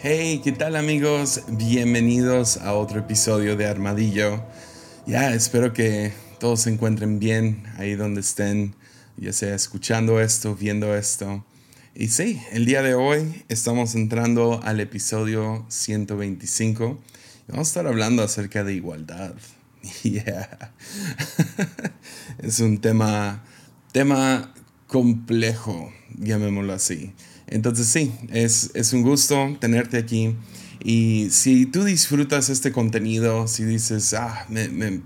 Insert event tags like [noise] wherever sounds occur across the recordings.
Hey, ¿qué tal amigos? Bienvenidos a otro episodio de Armadillo. Ya, espero que todos se encuentren bien ahí donde estén, ya sea escuchando esto, viendo esto. Y sí, el día de hoy estamos entrando al episodio 125 y vamos a estar hablando acerca de igualdad. [laughs] Yeah. es un tema, tema complejo, llamémoslo así. Entonces sí, es, es un gusto tenerte aquí. Y si tú disfrutas este contenido, si dices, ah, me,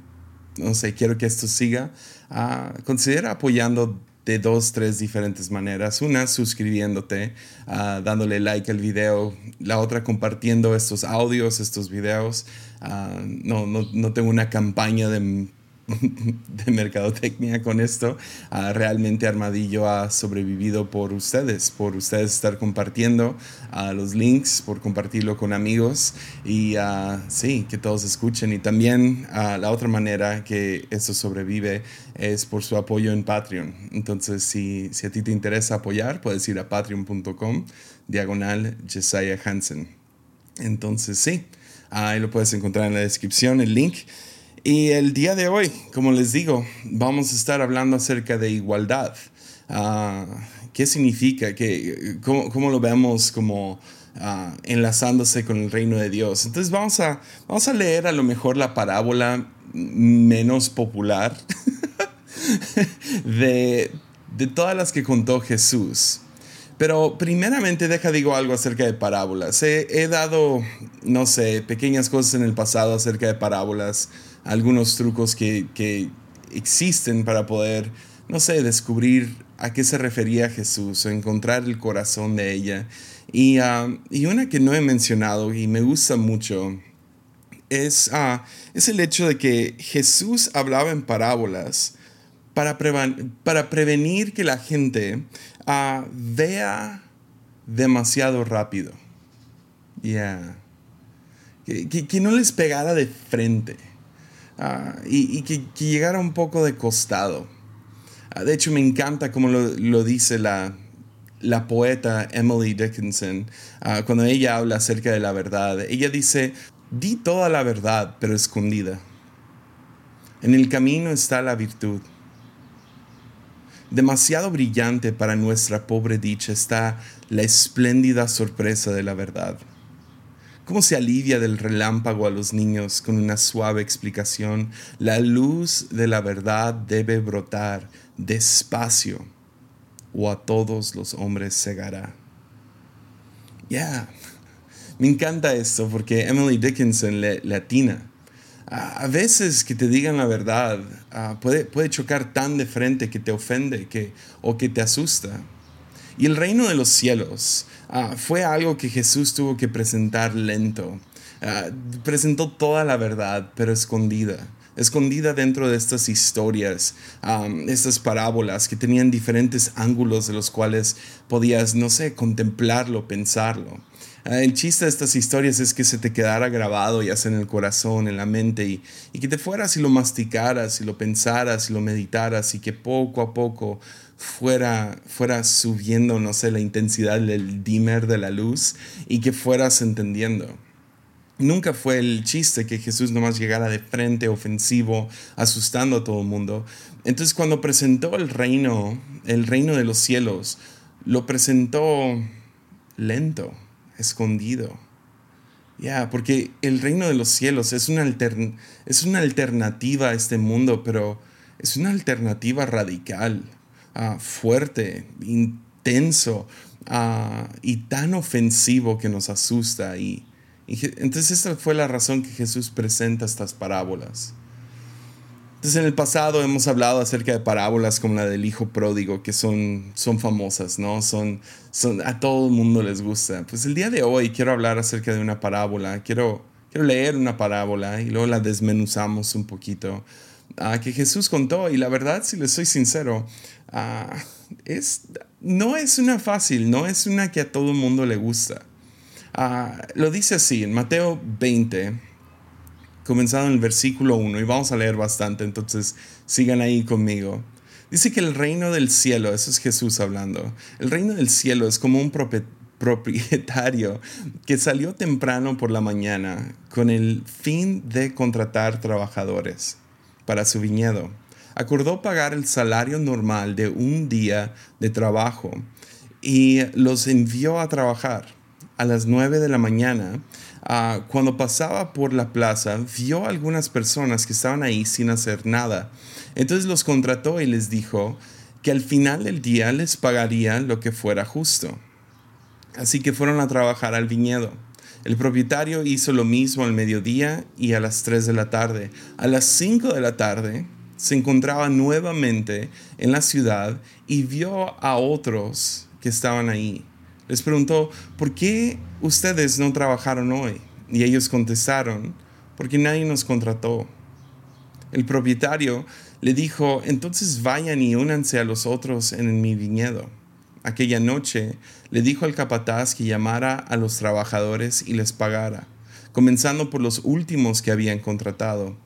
no sé, quiero que esto siga, ah, considera apoyando de dos, tres diferentes maneras. Una, suscribiéndote, ah, dándole like al video. La otra, compartiendo estos audios, estos videos. Ah, no, no, no tengo una campaña de [laughs] de mercadotecnia con esto. Uh, realmente Armadillo ha sobrevivido por ustedes, por ustedes estar compartiendo uh, los links, por compartirlo con amigos y uh, sí, que todos escuchen. Y también la otra manera que esto sobrevive es por su apoyo en Patreon. Entonces, si, si a ti te interesa apoyar, puedes ir a patreon.com diagonal Jesiah Hansen. Entonces, sí, ahí lo puedes encontrar en la descripción, el link. Y el día de hoy, como les digo, vamos a estar hablando acerca de igualdad. Ah, ¿Qué significa? ¿Qué, cómo, lo vemos como ah, enlazándose con el reino de Dios? Entonces vamos a, vamos a leer a lo mejor la parábola menos popular [laughs] de, de todas las que contó Jesús. Pero primeramente deja digo algo acerca de parábolas. He, he, dado, no sé, pequeñas cosas en el pasado acerca de parábolas algunos trucos que, existen para poder, no sé, descubrir a qué se refería Jesús o encontrar el corazón de ella. Y, ah, una que no he mencionado y me gusta mucho es, uh, es el hecho de que Jesús hablaba en parábolas para, para prevenir que la gente uh, vea demasiado rápido. Yeah. que no les pegara de frente. Ah, y, que, llegara un poco de costado. Ah, de hecho, me encanta como lo, dice la, la, poeta Emily Dickinson ah, cuando ella habla acerca de la verdad. Ella dice, di toda la verdad, pero escondida. En el camino está la virtud. Demasiado brillante para nuestra pobre dicha está la espléndida sorpresa de la verdad. ¿Cómo se alivia del relámpago a los niños con una suave explicación? La luz de la verdad debe brotar despacio o a todos los hombres cegará. Ya, me encanta esto porque Emily Dickinson le, atina. A veces que te digan la verdad ah, puede, puede chocar tan de frente que te ofende que, o que te asusta. Y el reino de los cielos ah, fue algo que Jesús tuvo que presentar lento. Ah, presentó toda la verdad, pero escondida. Escondida dentro de estas historias, estas parábolas que tenían diferentes ángulos de los cuales podías, no sé, contemplarlo, pensarlo. Ah, el chiste de estas historias es que se te quedara grabado ya sea en el corazón, en la mente y, y, que te fueras y lo masticaras y lo pensaras y lo meditaras y que poco a poco fuera, fuera subiendo, no sé, la intensidad del dimmer de la luz y que fueras entendiendo. Nunca fue el chiste que Jesús nomás llegara de frente, ofensivo, asustando a todo el mundo. Entonces cuando presentó el reino, el reino de los cielos, lo presentó lento, escondido. Ya, porque el reino de los cielos es una, es una alternativa a este mundo, pero es una alternativa radical. Ah, fuerte, intenso ah, y tan ofensivo que nos asusta. Y, entonces esta fue la razón que Jesús presenta estas parábolas. Entonces en el pasado hemos hablado acerca de parábolas como la del hijo pródigo, que son, son famosas, ¿no? Son, son, a todo el mundo les gusta. Pues el día de hoy quiero hablar acerca de una parábola, quiero, quiero leer una parábola y luego la desmenuzamos un poquito que Jesús contó. Y la verdad, si les soy sincero, ah, no es una fácil, no es una que a todo el mundo le gusta. Ah, lo dice así en Mateo 20, comenzado en el versículo 1, y vamos a leer bastante, entonces sigan ahí conmigo. Dice que el reino del cielo, eso es Jesús hablando, el reino del cielo es como un propietario que salió temprano por la mañana con el fin de contratar trabajadores para su viñedo. Acordó pagar el salario normal de un día de trabajo y los envió a trabajar. A las 9 de la mañana, ah, cuando pasaba por la plaza, vio algunas personas que estaban ahí sin hacer nada. Entonces los contrató y les dijo que al final del día les pagaría lo que fuera justo. Así que fueron a trabajar al viñedo. El propietario hizo lo mismo al mediodía y a las 3 de la tarde. A las 5 de la tarde se encontraba nuevamente en la ciudad y vio a otros que estaban ahí. Les preguntó, ¿por qué ustedes no trabajaron hoy? Y ellos contestaron, porque nadie nos contrató. El propietario le dijo, entonces vayan y únanse a los otros en mi viñedo. Aquella noche le dijo al capataz que llamara a los trabajadores y les pagara, comenzando por los últimos que habían contratado.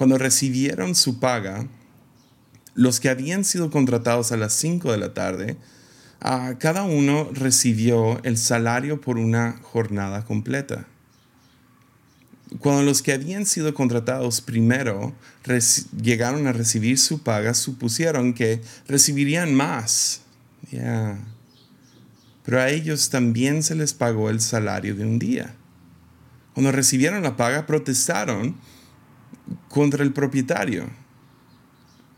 Cuando recibieron su paga, los que habían sido contratados a las 5 de la tarde, a cada uno recibió el salario por una jornada completa. Cuando los que habían sido contratados primero llegaron a recibir su paga, supusieron que recibirían más pero a ellos también se les pagó el salario de un día. Cuando recibieron la paga, protestaron contra el propietario.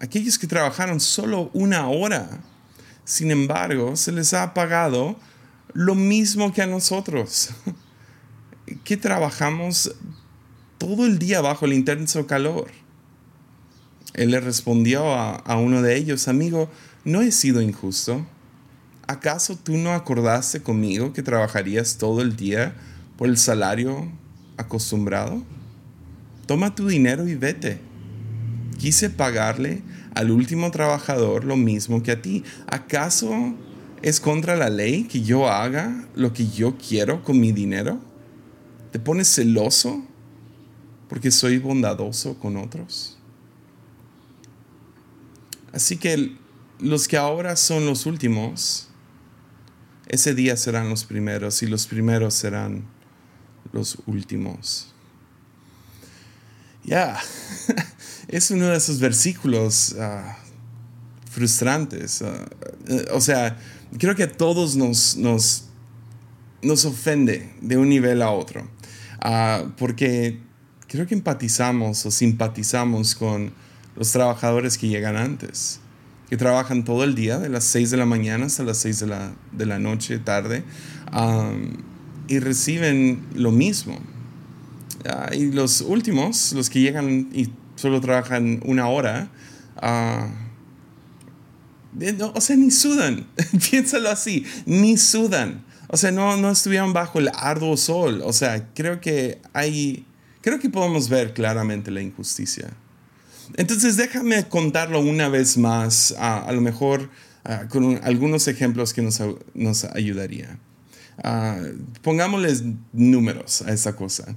Aquellos que trabajaron solo una hora, sin embargo, se les ha pagado lo mismo que a nosotros, [laughs] que trabajamos todo el día bajo el intenso calor. Él le respondió a, a uno de ellos, amigo, no he sido injusto. ¿acaso tú no acordaste conmigo que trabajarías todo el día por el salario acostumbrado? Toma tu dinero y vete. Quise pagarle al último trabajador lo mismo que a ti. ¿Acaso es contra la ley que yo haga lo que yo quiero con mi dinero? ¿Te pones celoso porque soy bondadoso con otros? Así que los que ahora son los últimos, ese día serán los primeros y los primeros serán los últimos. Ya, [laughs] es uno de esos versículos ah, frustrantes. Eh, o sea, creo que a todos nos, nos, nos ofende de un nivel a otro. Ah, porque creo que empatizamos o simpatizamos con los trabajadores que llegan antes que trabajan todo el día, de las 6 de la mañana hasta las 6 de la, de la noche, tarde, y reciben lo mismo. Ah, y los últimos, los que llegan y solo trabajan una hora, uh, o sea, ni sudan, [laughs] piénsalo así, ni sudan. O sea, no, no estuvieron bajo el arduo sol. O sea, creo que hay, creo que podemos ver claramente la injusticia. Entonces déjame contarlo una vez más, a lo mejor con algunos ejemplos que nos, nos ayudaría. pongámosles números a esa cosa.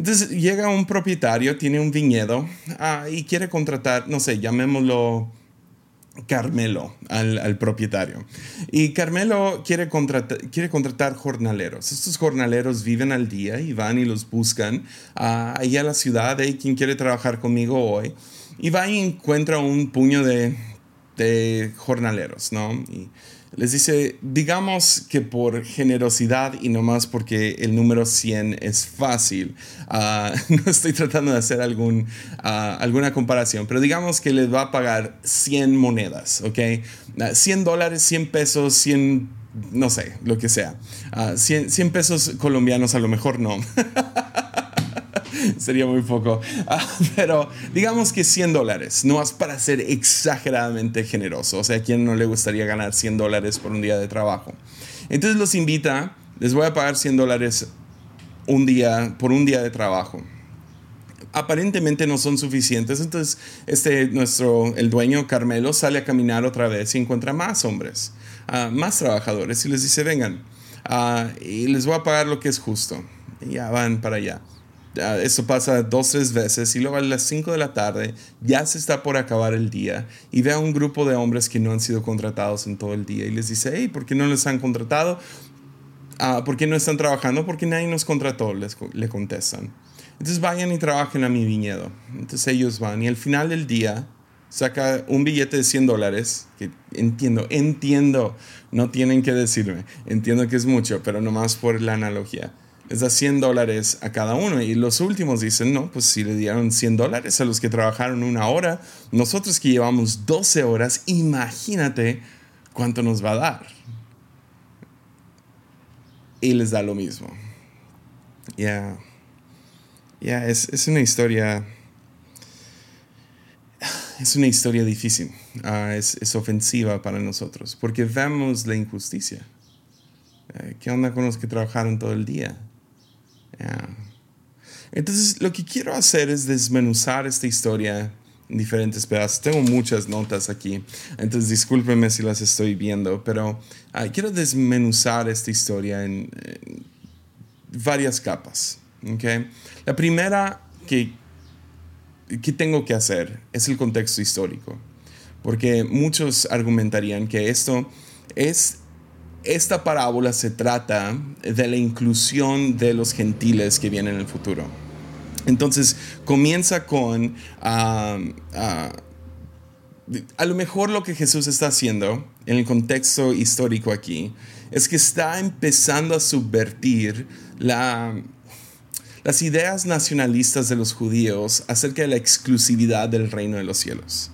Entonces llega un propietario, tiene un viñedo y quiere contratar, no sé, llamémoslo Carmelo al, propietario. Y Carmelo quiere, quiere contratar jornaleros. Estos jornaleros viven al día y van y los buscan ahí a la ciudad. Hay quien quiere trabajar conmigo hoy. Y va y encuentra un puño de, de jornaleros, ¿no? Y les dice, digamos que por generosidad y no más porque el número 100 es fácil, ah, [laughs] no estoy tratando de hacer algún, ah, alguna comparación, pero digamos que les va a pagar 100 monedas, ¿ok? 100 ah, dólares, 100 pesos, 100, no sé, lo que sea. 100, 100 pesos colombianos a lo mejor no. [laughs] [laughs] sería muy poco. Ah, [laughs] pero digamos que 100 dólares, no es para ser exageradamente generoso. O sea, ¿a quién no le gustaría ganar 100 dólares por un día de trabajo? Entonces los invita, les voy a pagar 100 dólares un día, por un día de trabajo aparentemente no son suficientes. Entonces, este, nuestro, el dueño Carmelo sale a caminar otra vez y encuentra más hombres, ah, más trabajadores y les dice, vengan, uh, y les voy a pagar lo que es justo. Ya van para allá. Eso pasa dos, tres veces y luego a las 5 de la tarde ya se está por acabar el día y ve a un grupo de hombres que no han sido contratados en todo el día y les dice, hey, ¿por qué no les han contratado? Ah, ¿Por qué no están trabajando? Porque nadie nos contrató, les, le contestan. Entonces vayan y trabajen a mi viñedo. Entonces ellos van y al final del día saca un billete de 100 dólares, que entiendo, entiendo, no tienen que decirme, entiendo que es mucho, pero nomás por la analogía. Les da 100 dólares a cada uno y los últimos dicen, no, pues si le dieron 100 dólares a los que trabajaron una hora, nosotros que llevamos 12 horas, imagínate cuánto nos va a dar. Y les da lo mismo. Ya, ya, es, es una historia es una historia difícil, ah, es, es, ofensiva para nosotros, porque vemos la injusticia. Eh, ¿Qué onda con los que trabajaron todo el día? Entonces, lo que quiero hacer es desmenuzar esta historia en diferentes pedazos. Tengo muchas notas aquí, entonces discúlpenme si las estoy viendo, pero ah, quiero desmenuzar esta historia en, en varias capas. ¿okay? La primera que ¿qué tengo que hacer? Es el contexto histórico. Porque muchos argumentarían que esto es, esta parábola se trata de la inclusión de los gentiles que vienen en el futuro. Entonces comienza con, a lo mejor lo que Jesús está haciendo en el contexto histórico aquí es que está empezando a subvertir la, las ideas nacionalistas de los judíos acerca de la exclusividad del reino de los cielos.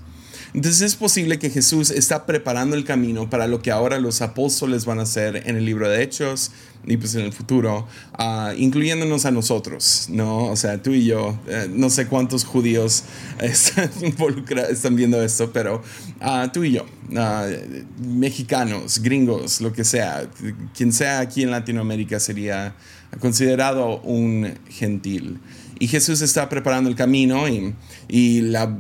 Entonces es posible que Jesús está preparando el camino para lo que ahora los apóstoles van a hacer en el libro de Hechos y pues en el futuro, uh, incluyéndonos a nosotros, ¿no? O sea, tú y yo, eh, no sé cuántos judíos [laughs] están, viendo esto, pero uh, tú y yo, uh, mexicanos, gringos, lo que sea, quien sea aquí en Latinoamérica sería considerado un gentil. Y Jesús está preparando el camino y la,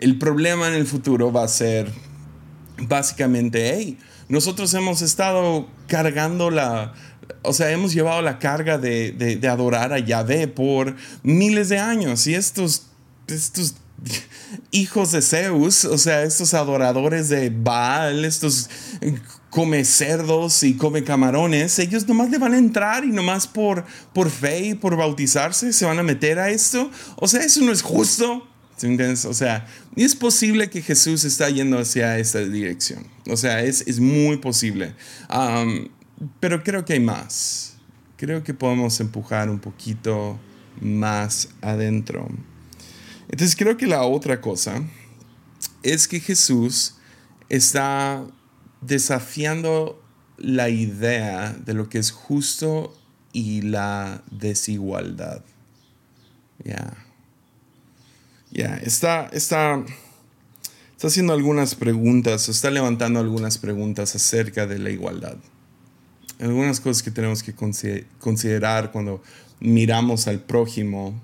el problema en el futuro va a ser básicamente, hey, nosotros hemos estado cargando la, o sea, hemos llevado la carga de, de, adorar a Yahvé por miles de años y estos, estos hijos de Zeus, o sea, estos adoradores de Baal, estos come cerdos y come camarones, ellos nomás le van a entrar y nomás por, por fe y por bautizarse se van a meter a esto. O sea, eso no es justo. O sea, es posible que Jesús está yendo hacia esta dirección. O sea, es, es muy posible. pero creo que hay más. Creo que podemos empujar un poquito más adentro. Entonces creo que la otra cosa es que Jesús está desafiando la idea de lo que es justo y la desigualdad. Ya. Está, está, está haciendo algunas preguntas, está levantando algunas preguntas acerca de la igualdad. Algunas cosas que tenemos que considerar cuando miramos al prójimo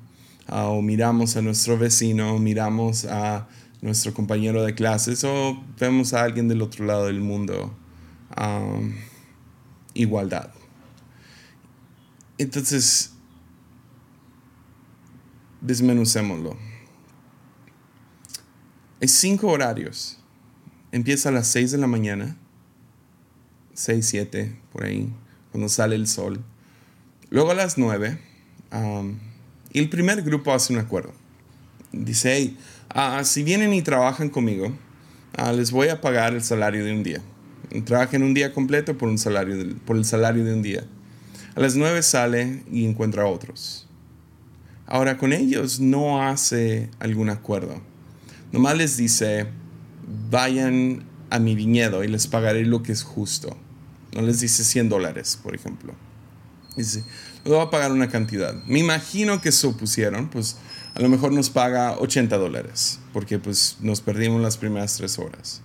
uh, o miramos a nuestro vecino, miramos a nuestro compañero de clases o vemos a alguien del otro lado del mundo. Igualdad. Entonces, desmenucémoslo. Hay cinco horarios. Empieza a las 6 de la mañana, 6, 7, por ahí, cuando sale el sol. Luego a las 9, um, y el primer grupo hace un acuerdo. Dice, hey, Ah, si vienen y trabajan conmigo, ah, les voy a pagar el salario de un día. Trabajen un día completo por, un salario por el salario de un día. A las nueve sale y encuentra a otros. Ahora con ellos no hace algún acuerdo. Nomás les dice, vayan a mi viñedo y les pagaré lo que es justo. No les dice 100 dólares, por ejemplo. Dice, les voy a pagar una cantidad. Me imagino que supusieron, pues a lo mejor nos paga 80 dólares, porque pues nos perdimos las primeras tres horas.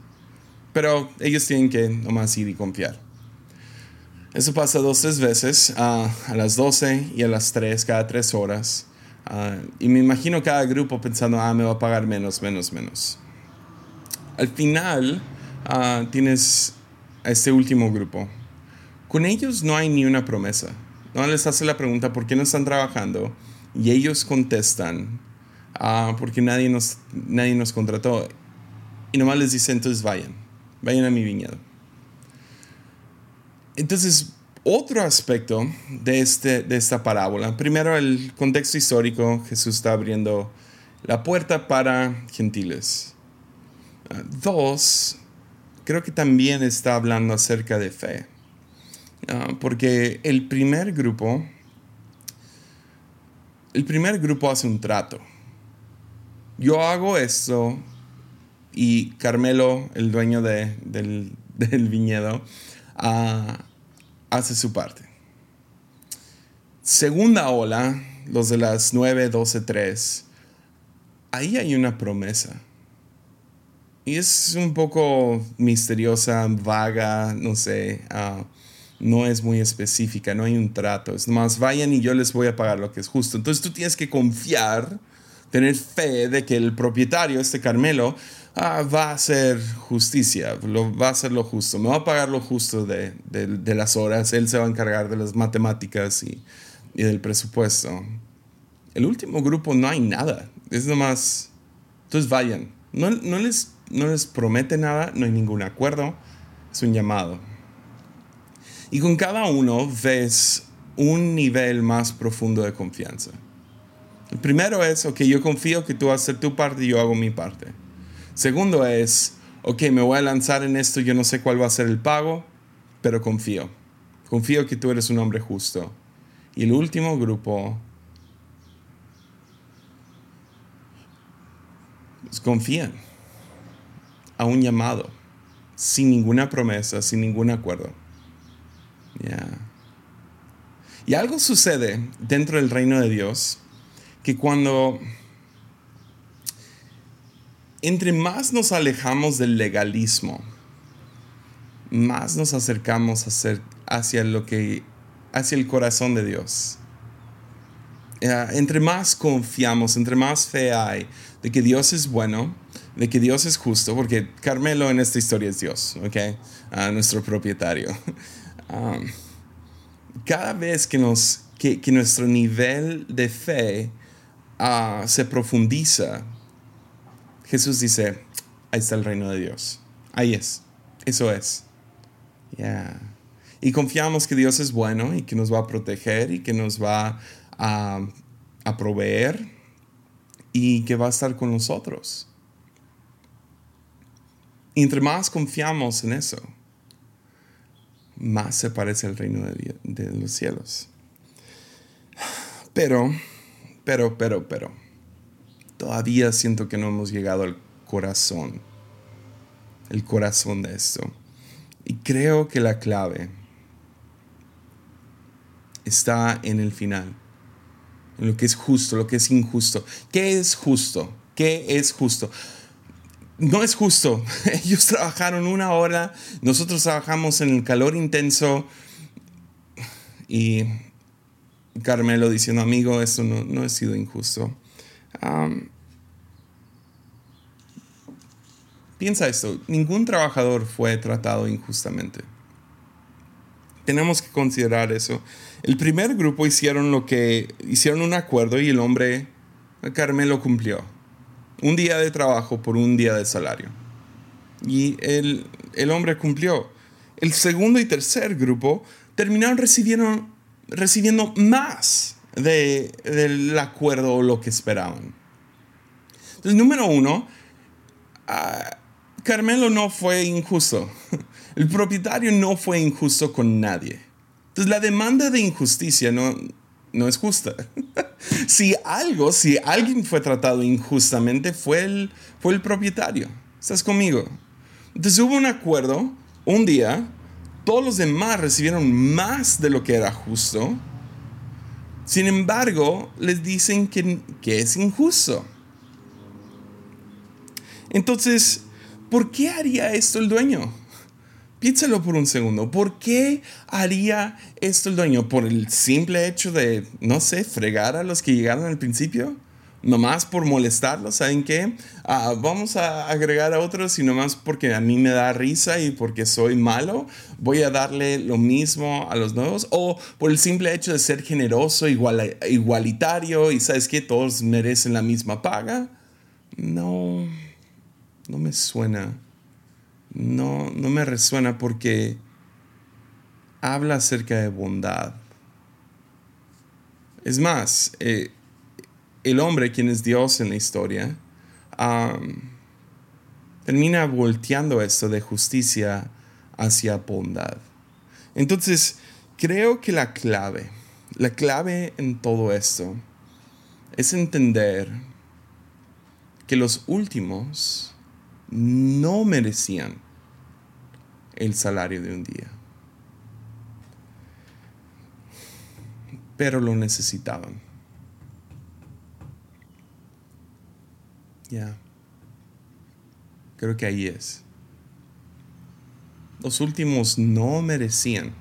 Pero ellos tienen que nomás ir y confiar. Eso pasa dos, tres veces, a las 12 y a las 3, cada tres horas. Y me imagino cada grupo pensando, ah, me va a pagar menos, menos, menos. Al final tienes a este último grupo. Con ellos no hay ni una promesa. No les hace la pregunta, ¿por qué no están trabajando? Y ellos contestan, ah, porque nadie nos, nadie nos contrató. Y nomás les dice, entonces vayan, vayan a mi viñedo. Entonces, Otro aspecto de, este, de esta parábola, primero el contexto histórico, Jesús está abriendo la puerta para gentiles. Dos, creo que también está hablando acerca de fe, ah, porque el primer grupo, el primer grupo hace un trato. Yo hago esto y Carmelo, el dueño [laughs] del, viñedo, ah, hace su parte. Segunda ola, los de las 9, 12, 3, ahí hay una promesa. Y es un poco misteriosa, vaga, no sé, ah, no es muy específica, no hay un trato. Es más, vayan y yo les voy a pagar lo que es justo. Entonces tú tienes que confiar, tener fe de que el propietario, este Carmelo, ah, va a hacer justicia, lo, va a hacer lo justo, me va a pagar lo justo de, las horas, él se va a encargar de las matemáticas y, y del presupuesto. El último grupo no hay nada, es nomás, entonces vayan, no, no, les, no les promete nada, no hay ningún acuerdo, es un llamado. Y con cada uno ves un nivel más profundo de confianza. El primero es, ok, yo confío que tú vas a hacer tu parte y yo hago mi parte. Segundo es, ok, me voy a lanzar en esto, yo no sé cuál va a ser el pago, pero confío. Confío que tú eres un hombre justo. Y el último grupo pues, confían a un llamado, sin ninguna promesa, sin ningún acuerdo. Y algo sucede dentro del reino de Dios que cuando entre más nos alejamos del legalismo, más nos acercamos hacia lo que hacia el corazón de Dios. Eh, entre más confiamos, entre más fe hay de que Dios es bueno, de que Dios es justo, porque Carmelo en esta historia es Dios, ¿ok? nuestro propietario. [laughs] Um, cada vez que, nos, que, nuestro nivel de fe ah, se profundiza, Jesús dice, ahí está el reino de Dios. Ahí es. Eso es. Y confiamos que Dios es bueno y que nos va a proteger y que nos va a, proveer y que va a estar con nosotros. Y entre más confiamos en eso, más se parece al reino de los cielos. Pero, pero, pero, pero todavía siento que no hemos llegado al corazón, el corazón de esto. Y creo que la clave está en el final, en lo que es justo, lo que es injusto. ¿Qué es justo? ¿Qué es justo? No es justo. [laughs] Ellos trabajaron una hora, nosotros trabajamos en el calor intenso y Carmelo diciendo, amigo, esto no, no ha sido injusto piensa esto, ningún trabajador fue tratado injustamente. Tenemos que considerar eso. El primer grupo hicieron lo que hicieron un acuerdo y el hombre Carmelo cumplió. Un día de trabajo por un día de salario. Y el, el hombre cumplió. El segundo y tercer grupo terminaron recibiendo, recibiendo más del acuerdo o lo que esperaban. Entonces, número uno, ah, Carmelo no fue injusto. [laughs] El propietario no fue injusto con nadie. Entonces, la demanda de injusticia no, no es justa. [laughs] si algo, si alguien fue tratado injustamente, fue el, fue el propietario. ¿Estás conmigo? Entonces hubo un acuerdo, un día, todos los demás recibieron más de lo que era justo sin embargo, les dicen que, es injusto. Entonces, ¿por qué haría esto el dueño? Piénsalo por un segundo. ¿Por qué haría esto el dueño? ¿Por el simple hecho de, no sé, fregar a los que llegaron al principio? Nomás por molestarlos, ¿saben qué? Ah, vamos a agregar a otros y nomás porque a mí me da risa y porque soy malo, voy a darle lo mismo a los nuevos. O por el simple hecho de ser generoso, igual, igualitario y sabes que todos merecen la misma paga. No, no me suena. No, no me resuena porque habla acerca de bondad. Es más, eh, el hombre, quien es Dios en la historia, termina volteando esto de justicia hacia bondad. Entonces, creo que la clave, la clave en todo esto es entender que los últimos no merecían el salario de un día, pero lo necesitaban. Ya. Creo que ahí es. Los últimos no merecían.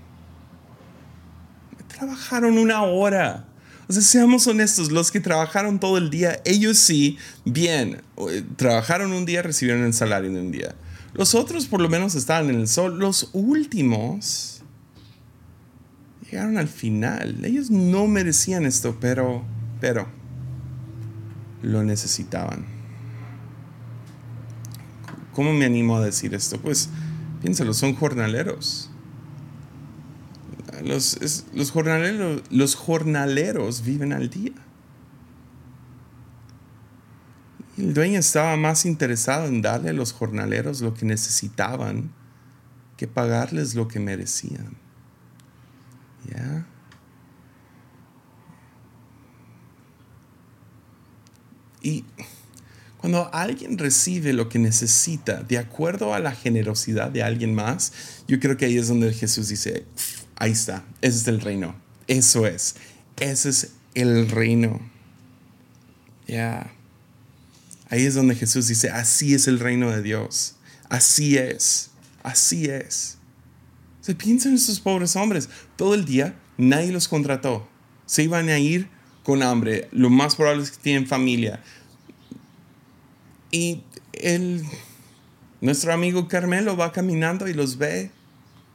Trabajaron una hora. O sea, seamos honestos, los que trabajaron todo el día, ellos sí, bien, eh, trabajaron un día, recibieron el salario de un día. Los otros por lo menos estaban en el sol. Los últimos llegaron al final. Ellos no merecían esto, pero, pero, lo necesitaban. ¿Cómo me animo a decir esto? Pues piénsalo, son jornaleros. Los, jornaleros, los jornaleros viven al día. el dueño estaba más interesado en darle a los jornaleros lo que necesitaban que pagarles lo que merecían. ¿Ya? Y cuando alguien recibe lo que necesita de acuerdo a la generosidad de alguien más, yo creo que ahí es donde Jesús dice, ahí está, ese es el reino, eso es, ese es el reino. Ya. Ahí es donde Jesús dice, así es el reino de Dios, así es, así es. Se piensa en estos pobres hombres, todo el día nadie los contrató, se iban a ir con hambre, lo más probable es que tienen familia, y el, nuestro amigo Carmelo va caminando y los ve.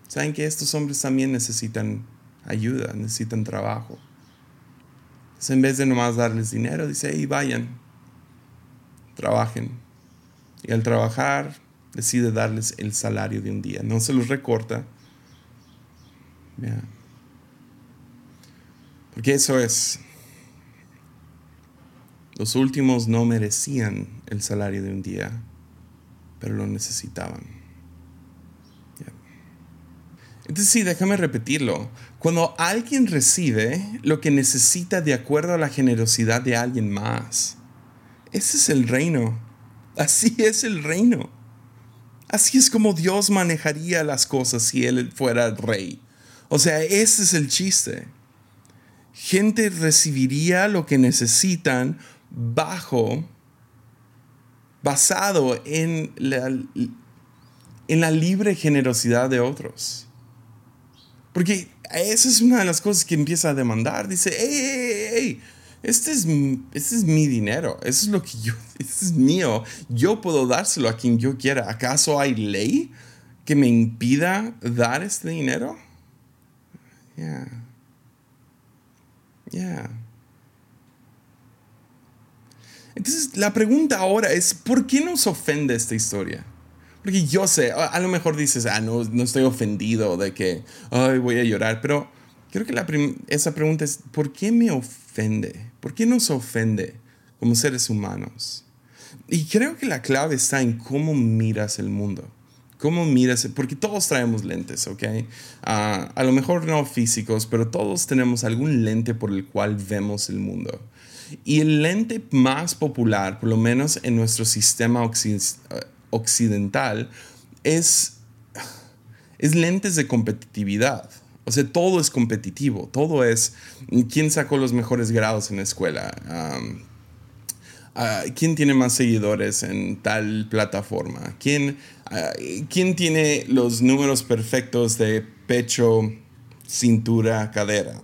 Saben que estos hombres también necesitan ayuda, necesitan trabajo. Entonces, en vez de nomás darles dinero, dice, y vayan, trabajen. Y al trabajar, decide darles el salario de un día. No se los recorta. Porque eso es los últimos no merecían el salario de un día, pero lo necesitaban. Entonces sí, déjame repetirlo. Cuando alguien recibe lo que necesita de acuerdo a la generosidad de alguien más, ese es el reino. Así es el reino. Así es como Dios manejaría las cosas si Él fuera el rey. O sea, ese es el chiste. Gente recibiría lo que necesitan bajo, basado en la, en la libre generosidad de otros. Porque esa es una de las cosas que empieza a demandar. Dice, hey, hey, este es, este es mi dinero, eso es lo que yo, [laughs] este es mío, yo puedo dárselo a quien yo quiera. ¿Acaso hay ley que me impida dar este dinero? Yeah. Yeah. Entonces, la pregunta ahora es, ¿por qué nos ofende esta historia? Porque yo sé, a, lo mejor dices, ah, no, no estoy ofendido de que, ay, voy a llorar, pero creo que la esa pregunta es, ¿por qué me ofende? ¿Por qué nos ofende como seres humanos? Y creo que la clave está en cómo miras el mundo. ¿Cómo miras? Porque todos traemos lentes, ¿ok? Ah, a lo mejor no físicos, pero todos tenemos algún lente por el cual vemos el mundo. Y el lente más popular, por lo menos en nuestro sistema occidental, es, es lentes de competitividad. O sea, todo es competitivo, todo es quién sacó los mejores grados en la escuela, ah, quién tiene más seguidores en tal plataforma, quién, ah, quién tiene los números perfectos de pecho, cintura, cadera.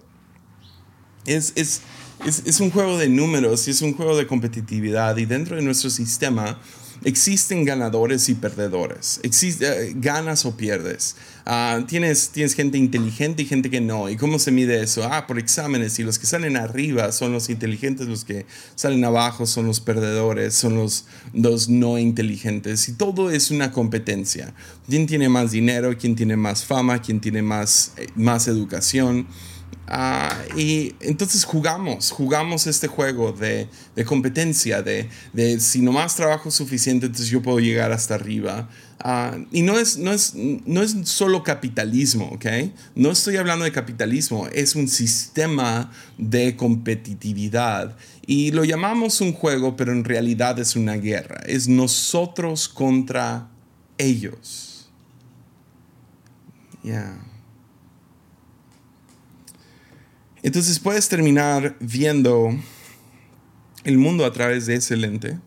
Es, es, es, un juego de números y es un juego de competitividad y dentro de nuestro sistema existen ganadores y perdedores. Existe, eh, ganas o pierdes. Ah, tienes, tienes gente inteligente y gente que no. ¿Y cómo se mide eso? Ah, por exámenes. Y los que salen arriba son los inteligentes, los que salen abajo son los perdedores, son los, los no inteligentes. Y todo es una competencia. ¿Quién tiene más dinero? ¿Quién tiene más fama? ¿Quién tiene más, eh, más educación? Ah, y entonces jugamos, jugamos este juego de, competencia, de, de, si nomás trabajo suficiente, entonces yo puedo llegar hasta arriba. Ah, y no es, no, es, no es solo capitalismo, ¿ok? No estoy hablando de capitalismo, es un sistema de competitividad. Y lo llamamos un juego, pero en realidad es una guerra. Es nosotros contra ellos. Ya. Entonces puedes terminar viendo el mundo a través de ese lente.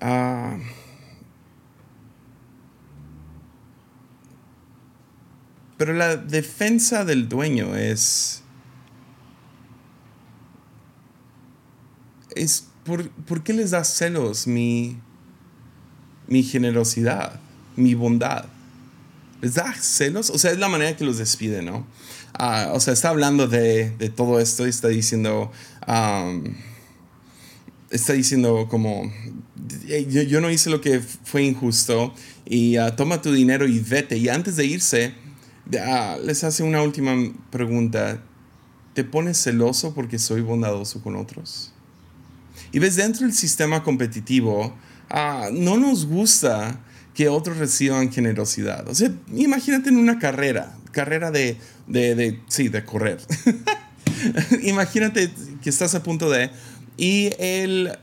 Ah. pero la defensa del dueño es... es ¿por, ¿por qué les da celos mi, mi generosidad, mi bondad? les da celos. O sea, es la manera que los despide, ¿no? Ah, o sea, está hablando de, todo esto y está diciendo. está diciendo como. Yo, no hice lo que fue injusto y ah, toma tu dinero y vete. Y antes de irse, ah, les hace una última pregunta. ¿Te pones celoso porque soy bondadoso con otros? Y ves, dentro del sistema competitivo, no nos gusta que otros reciban generosidad. O sea, imagínate en una carrera, carrera de, de, sí, de correr. [laughs] imagínate que estás a punto de... Y el,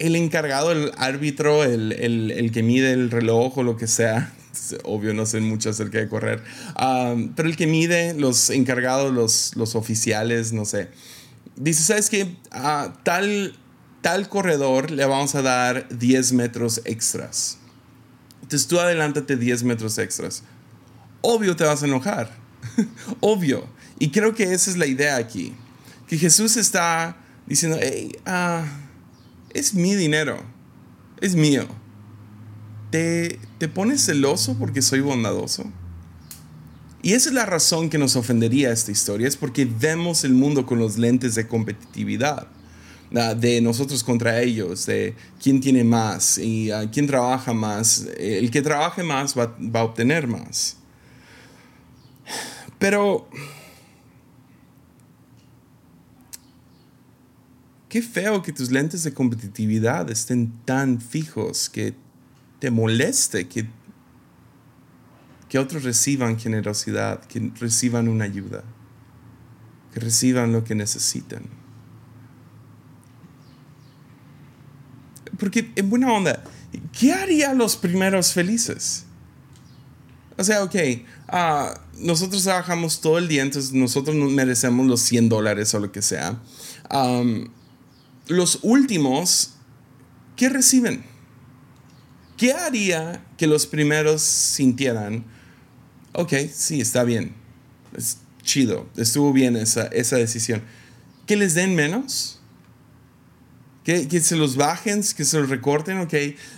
el encargado, el árbitro, el, el, el, que mide el reloj o lo que sea, [laughs] obvio no sé mucho acerca de correr, um, pero el que mide, los encargados, los, los oficiales, no sé, dice, ¿sabes qué? A tal, tal corredor le vamos a dar 10 metros extras. Entonces tú adelántate 10 metros extras. Obvio te vas a enojar. [laughs] Obvio. Y creo que esa es la idea aquí. Que Jesús está diciendo, hey, ah, es mi dinero. Es mío. ¿Te, ¿Te pones celoso porque soy bondadoso? Y esa es la razón que nos ofendería esta historia, es porque vemos el mundo con los lentes de competitividad de nosotros contra ellos, de quién tiene más y uh, quién trabaja más. El que trabaje más va, va a obtener más. Pero... Qué feo que tus lentes de competitividad estén tan fijos que te moleste que, que otros reciban generosidad, que reciban una ayuda, que reciban lo que necesitan. porque en buena onda, ¿qué haría los primeros felices? O sea, ok, uh, nosotros trabajamos todo el día, entonces nosotros merecemos los 100 dólares o lo que sea. Los últimos, ¿qué reciben? ¿Qué haría que los primeros sintieran, ok, sí, está bien, es chido, estuvo bien esa, esa decisión? ¿Que les den menos? Que, se los bajen, que se los recorten, ok.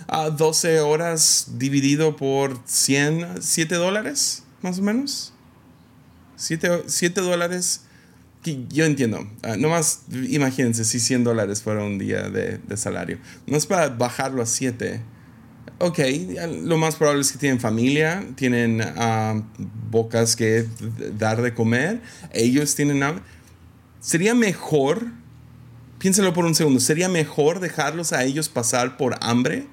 a 12 horas dividido por 100, 7 dólares, más o menos. 7, 7 dólares. Que yo entiendo. Uh, nomás imagínense si 100 dólares fuera un día de, de salario. No es para bajarlo a 7. Ok, lo más probable es que tienen familia, tienen uh, bocas que dar de comer, ellos tienen... Sería mejor piénselo por un segundo, ¿sería mejor dejarlos a ellos pasar por hambre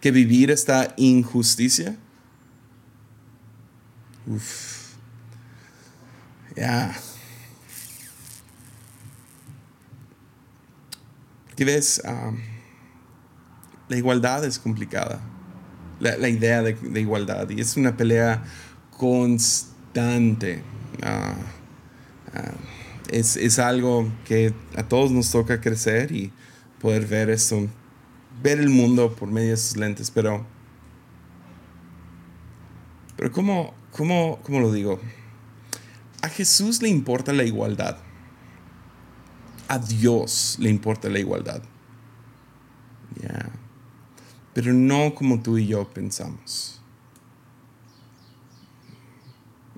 que vivir esta injusticia? Uf. Ya. Porque ves, la igualdad es complicada. La, idea de, igualdad. Y es una pelea constante. Uh, es, algo que a todos nos toca crecer y poder ver esto, ver el mundo por medio de sus lentes, pero, pero ¿cómo, cómo, cómo lo digo? A Jesús le importa la igualdad. A Dios le importa la igualdad. Ya. Pero no como tú y yo pensamos.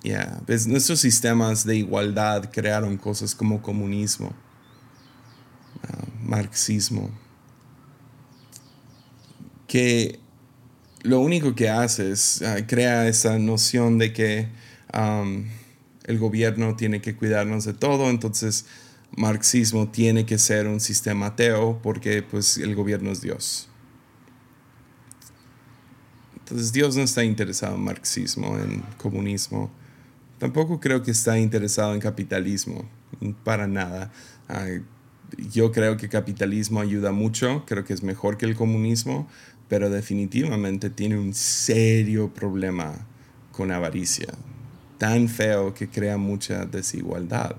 Ya. ¿Ves? Nuestros sistemas de igualdad crearon cosas como comunismo, ah, marxismo, que lo único que hace es uh, crea esa noción de que el gobierno tiene que cuidarnos de todo, entonces marxismo tiene que ser un sistema ateo porque pues el gobierno es Dios. Entonces Dios no está interesado en marxismo, en comunismo. Tampoco creo que está interesado en capitalismo, para nada. Uh, yo creo que capitalismo ayuda mucho, creo que es mejor que el comunismo, pero definitivamente tiene un serio problema con avaricia, tan feo que crea mucha desigualdad.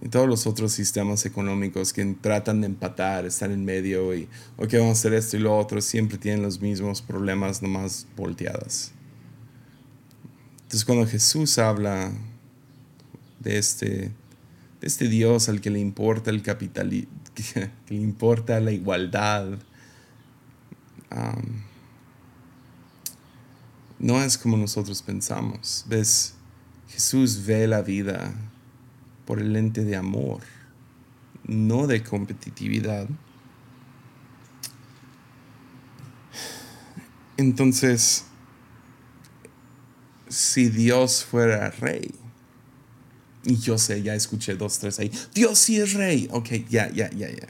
y todos los otros sistemas económicos que tratan de empatar, están en medio y, ok, vamos a hacer esto y lo otro, siempre tienen los mismos problemas, nomás volteadas. Entonces cuando Jesús habla de este, de este Dios al que le importa el capitalismo, [laughs] que, le importa la igualdad. no es como nosotros pensamos. ¿Ves? Jesús ve la vida por el lente de amor, no de competitividad. Entonces, si Dios fuera rey, y yo sé, ya escuché dos, tres ahí. Dios sí es rey. Ok, ya, ya, ya, ya.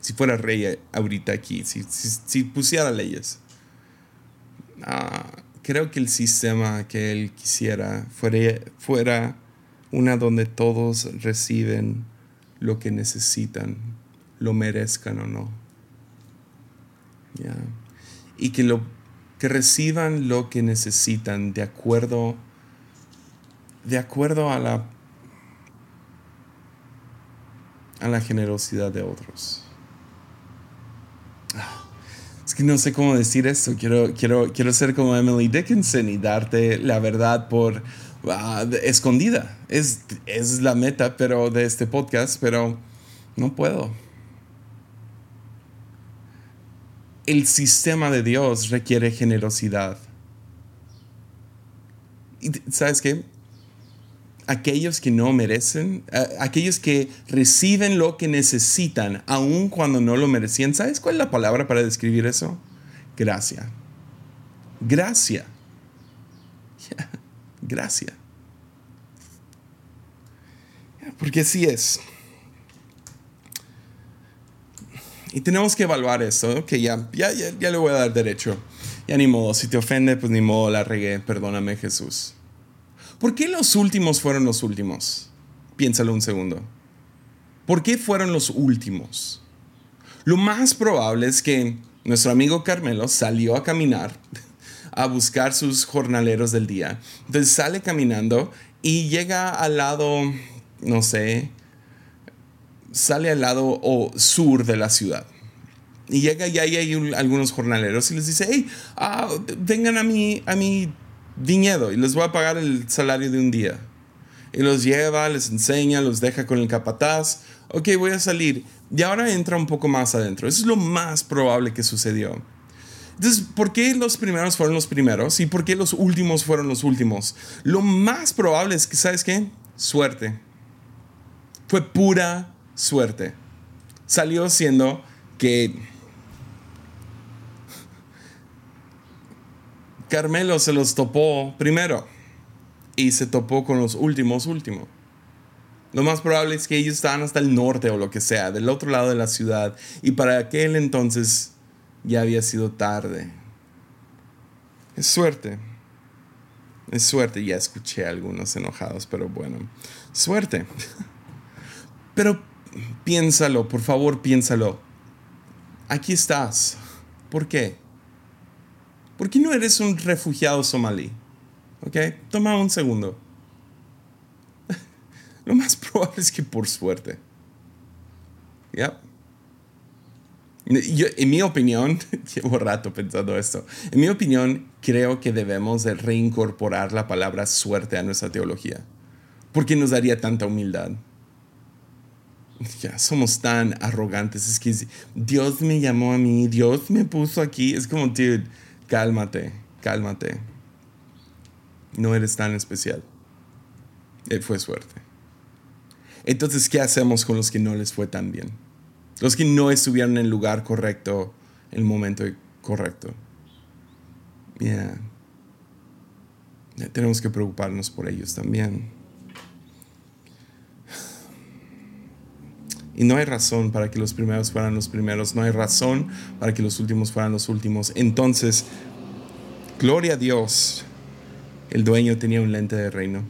Si fuera rey eh, ahorita aquí, si, si, pusiera leyes. Ah, creo que el sistema que él quisiera fuera, fuera una donde todos reciben lo que necesitan, lo merezcan o no. Y que, lo, que reciban lo que necesitan de acuerdo de acuerdo a la, a la generosidad de otros. Ah, es que no sé cómo decir esto. Quiero, quiero, quiero ser como Emily Dickinson y darte la verdad por ah, escondida. Es, es la meta pero, de este podcast, pero no puedo. El sistema de Dios requiere generosidad. ¿Y sabes qué? aquellos que no merecen, aquellos que reciben lo que necesitan, aun cuando no lo merecían. ¿Sabes cuál es la palabra para describir eso? Gracia. Gracia. [laughs] Gracia. Porque así es. Y tenemos que evaluar eso, que ya, ya, ya, ya le voy a dar derecho. Ya ni modo, si te ofende, pues ni modo, la regué, perdóname Jesús. ¿Por qué los últimos fueron los últimos? Piénsalo un segundo. ¿Por qué fueron los últimos? Lo más probable es que nuestro amigo Carmelo salió a caminar, a buscar sus jornaleros del día. Entonces sale caminando y llega al lado, no sé, sale al lado o sur de la ciudad. Y llega y ahí hay algunos jornaleros y les dice, hey, ah, vengan a mi, a mi viñedo y les voy a pagar el salario de un día. Y los lleva, les enseña, los deja con el capataz. Ok, voy a salir. Y ahora entra un poco más adentro. Eso es lo más probable que sucedió. Entonces, ¿por qué los primeros fueron los primeros y por qué los últimos fueron los últimos? Lo más probable es que, ¿sabes qué? Suerte. Fue pura suerte. Salió siendo que Carmelo se los topó primero y se topó con los últimos últimos. Lo más probable es que ellos estaban hasta el norte o lo que sea, del otro lado de la ciudad, y para aquel entonces ya había sido tarde. Es suerte. Es suerte, ya escuché a algunos enojados, pero bueno, suerte. [laughs] Pero piénsalo, por favor, piénsalo. Aquí estás. ¿Por qué? ¿Por qué no eres un refugiado somalí? ¿Ok? Toma un segundo. [laughs] Lo más probable es que por suerte. ¿Ya? en mi opinión, [laughs] llevo rato pensando esto, en mi opinión creo que debemos de reincorporar la palabra suerte a nuestra teología, porque nos daría tanta humildad. Ya somos tan arrogantes. Es que Dios me llamó a mí, Dios me puso aquí. Es como, dude, cálmate, cálmate. No eres tan especial. Eh, fue suerte. Entonces, ¿qué hacemos con los que no les fue tan bien? Los que no estuvieron en el lugar correcto, en el momento correcto. Yeah. Tenemos que preocuparnos por ellos también. Y no hay razón para que los primeros fueran los primeros, no hay razón para que los últimos fueran los últimos. Entonces, gloria a Dios, el dueño tenía un lente de reino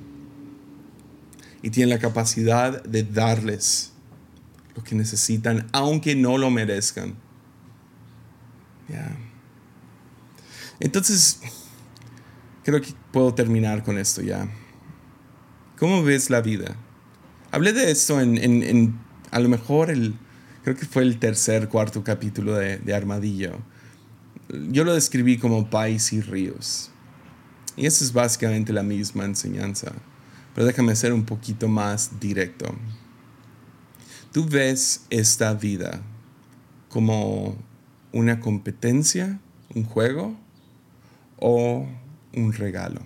y tiene la capacidad de darles lo que necesitan, aunque no lo merezcan. Entonces, creo que puedo terminar con esto ya. ¿Cómo ves la vida? Hablé de esto en a lo mejor el, creo que fue el tercer, cuarto capítulo de, Armadillo. Yo lo describí como país y ríos. Y eso es básicamente la misma enseñanza. Pero déjame ser un poquito más directo. Tú ves esta vida como una competencia, un juego o un regalo.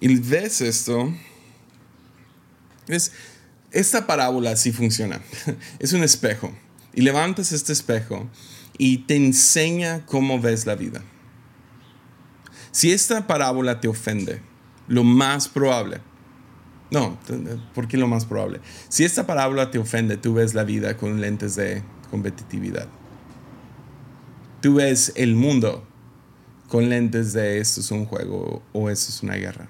Y ves esto es, esta parábola sí funciona. [laughs] Es un espejo. Y levantas este espejo y te enseña cómo ves la vida. Si esta parábola te ofende, lo más probable, no, ¿por qué lo más probable? Si esta parábola te ofende, tú ves la vida con lentes de competitividad. Tú ves el mundo con lentes de esto es un juego o esto es una guerra.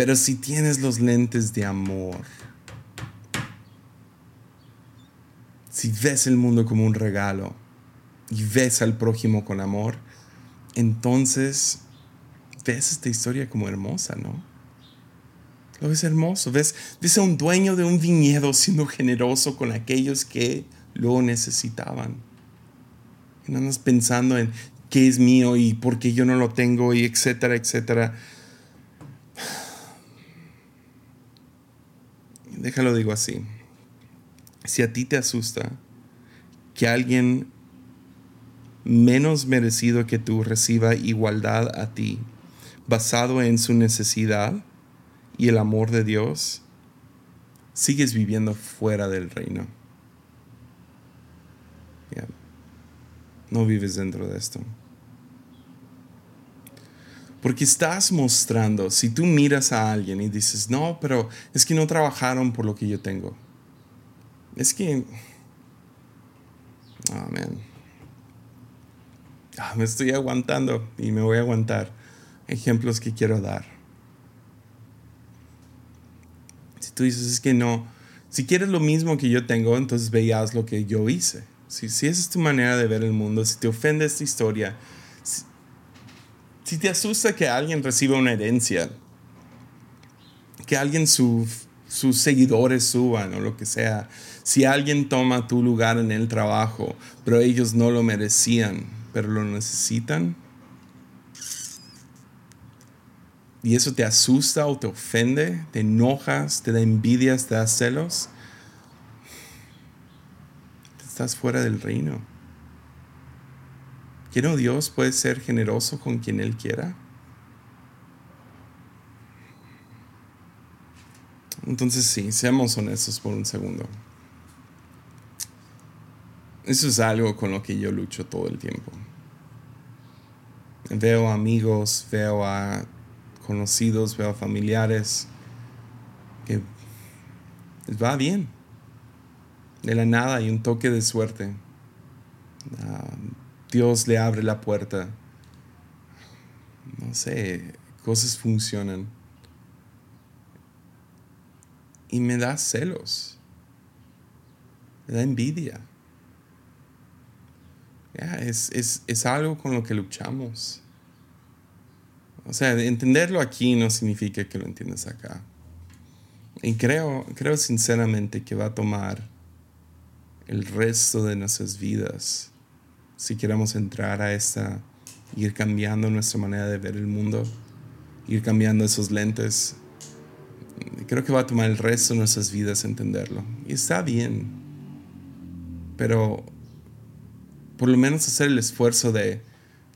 Pero si tienes los lentes de amor, si ves el mundo como un regalo y ves al prójimo con amor, entonces ves esta historia como hermosa, ¿no? Lo ves hermoso, ves, ves a un dueño de un viñedo siendo generoso con aquellos que lo necesitaban. Y no andas pensando en qué es mío y por qué yo no lo tengo y etcétera, etcétera. Déjalo digo así. Si a ti te asusta que alguien menos merecido que tú reciba igualdad a ti, basado en su necesidad y el amor de Dios, sigues viviendo fuera del reino. No vives dentro de esto. Porque estás mostrando, si tú miras a alguien y dices, no, pero es que no trabajaron por lo que yo tengo. Es que... Amén. Ah, me estoy aguantando y me voy a aguantar. Ejemplos que quiero dar. Si tú dices, es que no, si quieres lo mismo que yo tengo, entonces veías lo que yo hice. Si, si esa es tu manera de ver el mundo, si te ofende esta historia, si te asusta que alguien reciba una herencia, que alguien sus seguidores suban o lo que sea, si alguien toma tu lugar en el trabajo, pero ellos no lo merecían, pero lo necesitan, y eso te asusta o te ofende, te enojas, te da envidias, te da celos, estás fuera del reino. ¿Que Dios puede ser generoso con quien Él quiera? Entonces sí, seamos honestos por un segundo. Eso es algo con lo que yo lucho todo el tiempo. Veo amigos, veo a conocidos, veo a familiares que les va bien. De la nada hay un toque de suerte. Ah, Dios le abre la puerta. No sé, cosas funcionan. Y me da celos. Me da envidia. es, es algo con lo que luchamos. O sea, entenderlo aquí no significa que lo entiendas acá. Y creo, creo sinceramente que va a tomar el resto de nuestras vidas si queremos entrar a esta, ir cambiando nuestra manera de ver el mundo, ir cambiando esos lentes, Creo que va a tomar el resto de nuestras vidas entenderlo. Y está bien. Pero por lo menos hacer el esfuerzo de,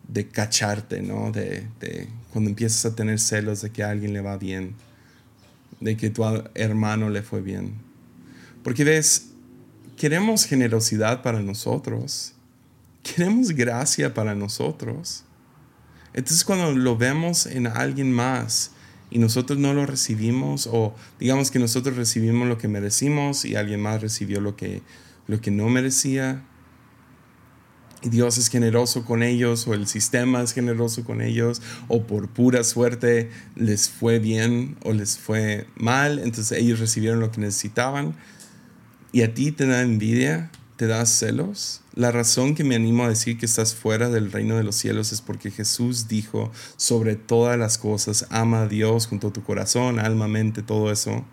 de cacharte, ¿no? De, de, cuando empiezas a tener celos de que a alguien le va bien, de que tu hermano le fue bien. Porque ves, queremos generosidad para nosotros, queremos gracia para nosotros. Entonces cuando lo vemos en alguien más y nosotros no lo recibimos o digamos que nosotros recibimos lo que merecimos y alguien más recibió lo que, lo que no merecía, y Dios es generoso con ellos o el sistema es generoso con ellos o por pura suerte les fue bien o les fue mal, entonces ellos recibieron lo que necesitaban y a ti te da envidia, te da celos. La razón que me animo a decir que estás fuera del reino de los cielos es porque Jesús dijo sobre todas las cosas, ama a Dios junto a tu corazón, alma, mente, todo eso.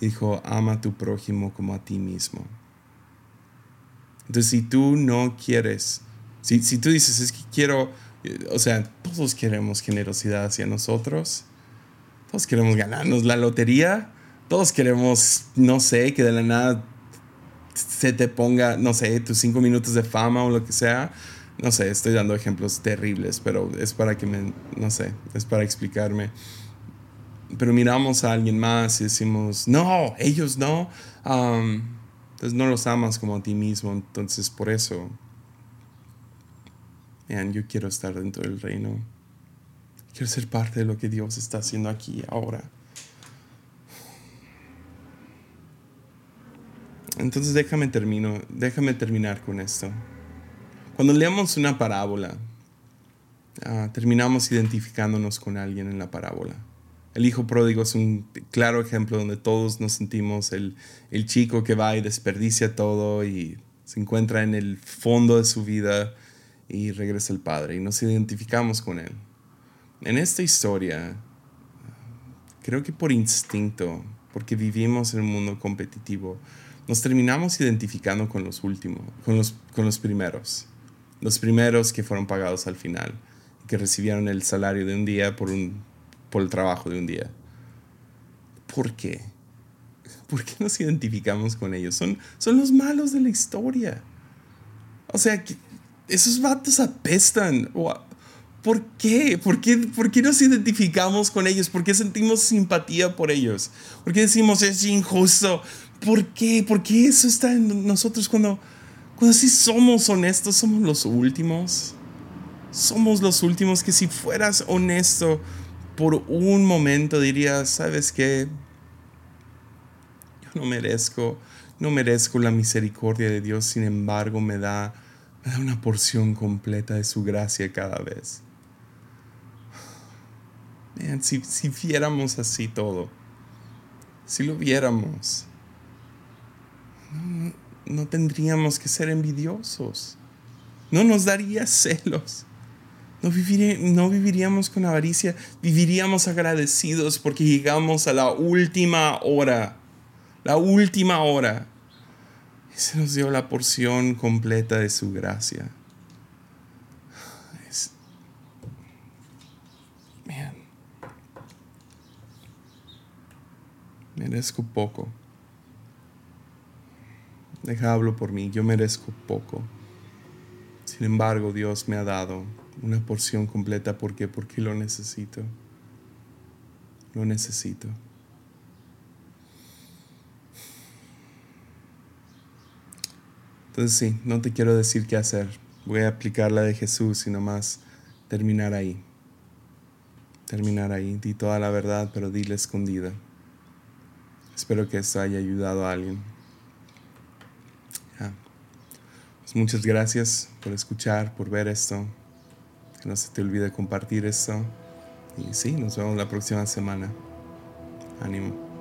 Dijo, ama a tu prójimo como a ti mismo. Entonces, si tú no quieres, si, si tú dices, es que quiero, o sea, todos queremos generosidad hacia nosotros, todos queremos ganarnos la lotería, todos queremos, no sé, que de la nada se te ponga, no sé, tus cinco minutos de fama o lo que sea. No sé, estoy dando ejemplos terribles, pero es para que me, no sé, es para explicarme. Pero miramos a alguien más y decimos, no, ellos no. entonces no los amas como a ti mismo. Entonces por eso, man, yo quiero estar dentro del reino. Quiero ser parte de lo que Dios está haciendo aquí ahora. Entonces déjame, termino, déjame terminar con esto. Cuando leemos una parábola, ah, terminamos identificándonos con alguien en la parábola. El hijo pródigo es un claro ejemplo donde todos nos sentimos el, el chico que va y desperdicia todo y se encuentra en el fondo de su vida y regresa el padre y nos identificamos con él. En esta historia, creo que por instinto, porque vivimos en un mundo competitivo, nos terminamos identificando con los últimos, con los, con los primeros. Los primeros que fueron pagados al final, que recibieron el salario de un día por, un, por el trabajo de un día. ¿Por qué? ¿Por qué nos identificamos con ellos? Son, son los malos de la historia. O sea, esos vatos apestan. ¿Por qué? ¿Por qué? ¿Por qué nos identificamos con ellos? ¿Por qué sentimos simpatía por ellos? ¿Por qué decimos es injusto? ¿Por qué? ¿Por qué eso está en nosotros cuando, cuando sí somos honestos, somos los últimos? Somos los últimos que si fueras honesto por un momento dirías, ¿sabes qué? Yo no merezco, no merezco la misericordia de Dios, sin embargo me da, me da una porción completa de su gracia cada vez. si, si viéramos así todo, si lo viéramos, no, tendríamos que ser envidiosos. No nos daría [laughs] celos. No, no viviríamos con avaricia, viviríamos agradecidos porque llegamos a la última hora, la última hora. Y se nos dio la porción completa de su gracia. merezco poco. Deja hablo por mí, yo merezco poco. Sin embargo, Dios me ha dado una porción completa. ¿Por qué? Porque lo necesito. Lo necesito. Entonces sí, no te quiero decir qué hacer. Voy a aplicar la de Jesús y nomás terminar ahí. Terminar ahí. Di toda la verdad, pero dile escondida. Espero que esto haya ayudado a alguien. Muchas gracias por escuchar, por ver esto. Que no se te olvide compartir esto. Y sí, nos vemos la próxima semana. Ánimo.